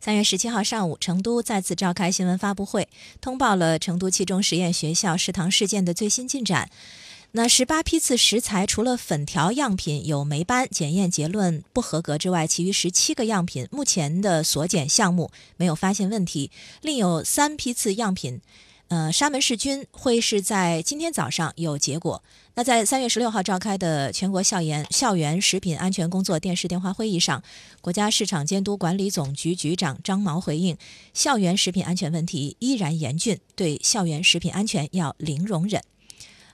三月十七号上午，成都再次召开新闻发布会，通报了成都七中实验学校食堂事件的最新进展。那十八批次食材除了粉条样品有霉斑，检验结论不合格之外，其余十七个样品目前的所检项目没有发现问题。另有三批次样品，呃，沙门氏菌会是在今天早上有结果。那在三月十六号召开的全国校园校园食品安全工作电视电话会议上，国家市场监督管理总局局长张毛回应，校园食品安全问题依然严峻，对校园食品安全要零容忍。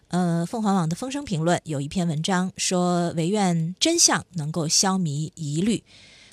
呃，凤凰网的风声评论有一篇文章说，唯愿真相能够消弭疑虑。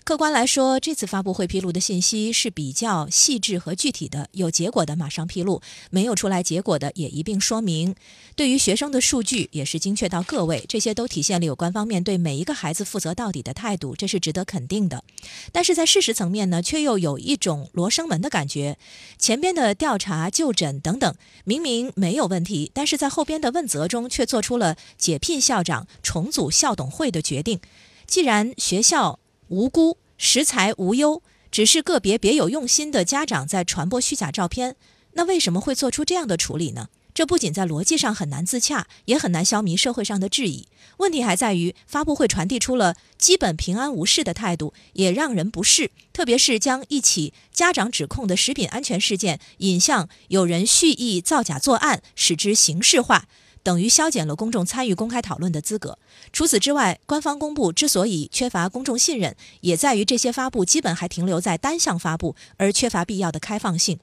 客观来说，这次发布会披露的信息是比较细致和具体的，有结果的马上披露，没有出来结果的也一并说明。对于学生的数据也是精确到个位，这些都体现了有关方面对每一个孩子负责到底的态度，这是值得肯定的。但是在事实层面呢，却又有一种罗生门的感觉。前边的调查、就诊等等，明明没有问题，但是在后边的问责中却做出了解聘校长、重组校董会的决定。既然学校，无辜，食材无忧，只是个别别有用心的家长在传播虚假照片，那为什么会做出这样的处理呢？这不仅在逻辑上很难自洽，也很难消弭社会上的质疑。问题还在于发布会传递出了基本平安无事的态度，也让人不适。特别是将一起家长指控的食品安全事件引向有人蓄意造假作案，使之形式化。等于削减了公众参与公开讨论的资格。除此之外，官方公布之所以缺乏公众信任，也在于这些发布基本还停留在单向发布，而缺乏必要的开放性。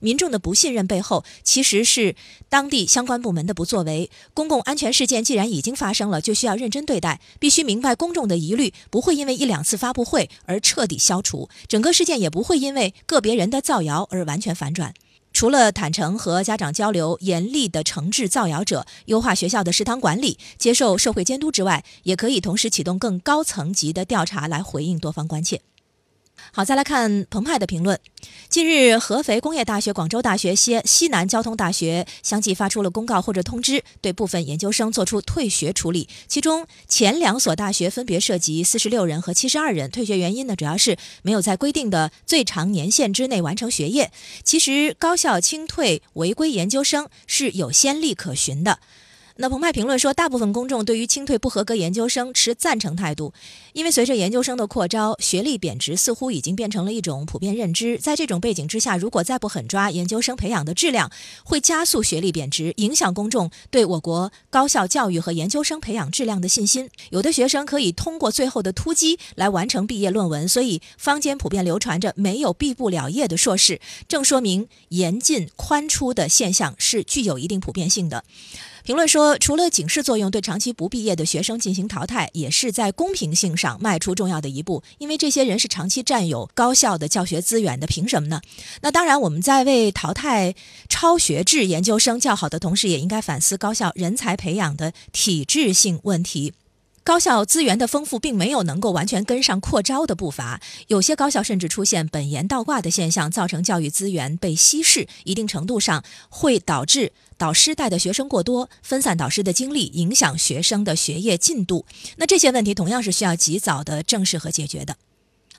民众的不信任背后，其实是当地相关部门的不作为。公共安全事件既然已经发生了，就需要认真对待，必须明白公众的疑虑不会因为一两次发布会而彻底消除，整个事件也不会因为个别人的造谣而完全反转。除了坦诚和家长交流，严厉的惩治造谣者，优化学校的食堂管理，接受社会监督之外，也可以同时启动更高层级的调查来回应多方关切。好，再来看澎湃的评论。近日，合肥工业大学、广州大学、西西南交通大学相继发出了公告或者通知，对部分研究生作出退学处理。其中，前两所大学分别涉及四十六人和七十二人。退学原因呢，主要是没有在规定的最长年限之内完成学业。其实，高校清退违规研究生是有先例可循的。那澎湃评论说，大部分公众对于清退不合格研究生持赞成态度，因为随着研究生的扩招，学历贬值似乎已经变成了一种普遍认知。在这种背景之下，如果再不狠抓研究生培养的质量，会加速学历贬值，影响公众对我国高校教育和研究生培养质量的信心。有的学生可以通过最后的突击来完成毕业论文，所以坊间普遍流传着没有毕不了业的硕士，正说明严进宽出的现象是具有一定普遍性的。评论说，除了警示作用，对长期不毕业的学生进行淘汰，也是在公平性上迈出重要的一步。因为这些人是长期占有高校的教学资源的，凭什么呢？那当然，我们在为淘汰超学制研究生叫好的同时，也应该反思高校人才培养的体制性问题。高校资源的丰富，并没有能够完全跟上扩招的步伐，有些高校甚至出现本研倒挂的现象，造成教育资源被稀释，一定程度上会导致导师带的学生过多，分散导师的精力，影响学生的学业进度。那这些问题同样是需要及早的正视和解决的。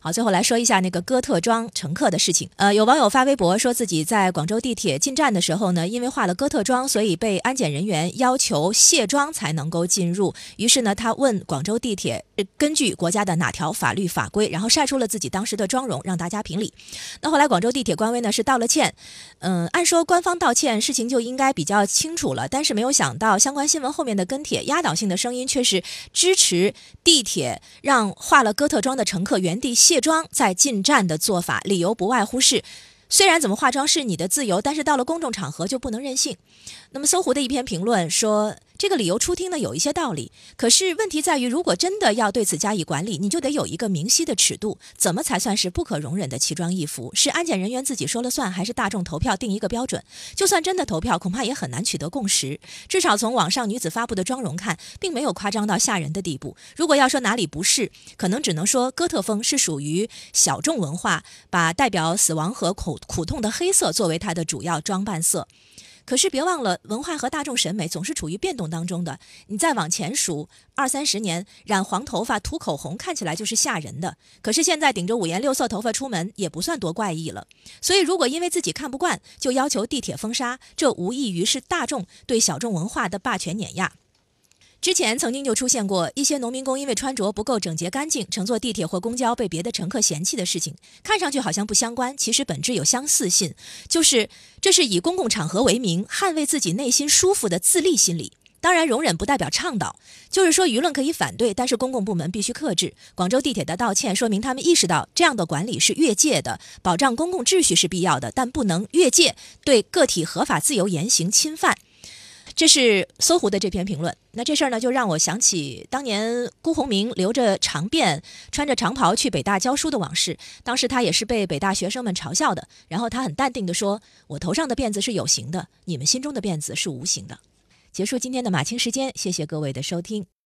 好，最后来说一下那个哥特装乘客的事情。呃，有网友发微博说自己在广州地铁进站的时候呢，因为化了哥特妆，所以被安检人员要求卸妆才能够进入。于是呢，他问广州地铁根据国家的哪条法律法规，然后晒出了自己当时的妆容，让大家评理。那后来广州地铁官微呢是道了歉。嗯，按说官方道歉，事情就应该比较清楚了。但是没有想到，相关新闻后面的跟帖压倒性的声音却是支持地铁让化了哥特妆的乘客原地。卸妆再进站的做法，理由不外乎是，虽然怎么化妆是你的自由，但是到了公众场合就不能任性。那么搜狐的一篇评论说。这个理由初听呢有一些道理，可是问题在于，如果真的要对此加以管理，你就得有一个明晰的尺度，怎么才算是不可容忍的奇装异服？是安检人员自己说了算，还是大众投票定一个标准？就算真的投票，恐怕也很难取得共识。至少从网上女子发布的妆容看，并没有夸张到吓人的地步。如果要说哪里不是，可能只能说哥特风是属于小众文化，把代表死亡和苦苦痛的黑色作为它的主要装扮色。可是别忘了，文化和大众审美总是处于变动当中的。你再往前数二三十年，染黄头发、涂口红看起来就是吓人的。可是现在顶着五颜六色头发出门也不算多怪异了。所以，如果因为自己看不惯就要求地铁封杀，这无异于是大众对小众文化的霸权碾压。之前曾经就出现过一些农民工因为穿着不够整洁干净，乘坐地铁或公交被别的乘客嫌弃的事情，看上去好像不相关，其实本质有相似性，就是这是以公共场合为名，捍卫自己内心舒服的自立心理。当然，容忍不代表倡导，就是说舆论可以反对，但是公共部门必须克制。广州地铁的道歉说明他们意识到这样的管理是越界的，保障公共秩序是必要的，但不能越界对个体合法自由言行侵犯。这是搜狐的这篇评论。那这事儿呢，就让我想起当年辜鸿铭留着长辫、穿着长袍去北大教书的往事。当时他也是被北大学生们嘲笑的，然后他很淡定地说：“我头上的辫子是有形的，你们心中的辫子是无形的。”结束今天的马清时间，谢谢各位的收听。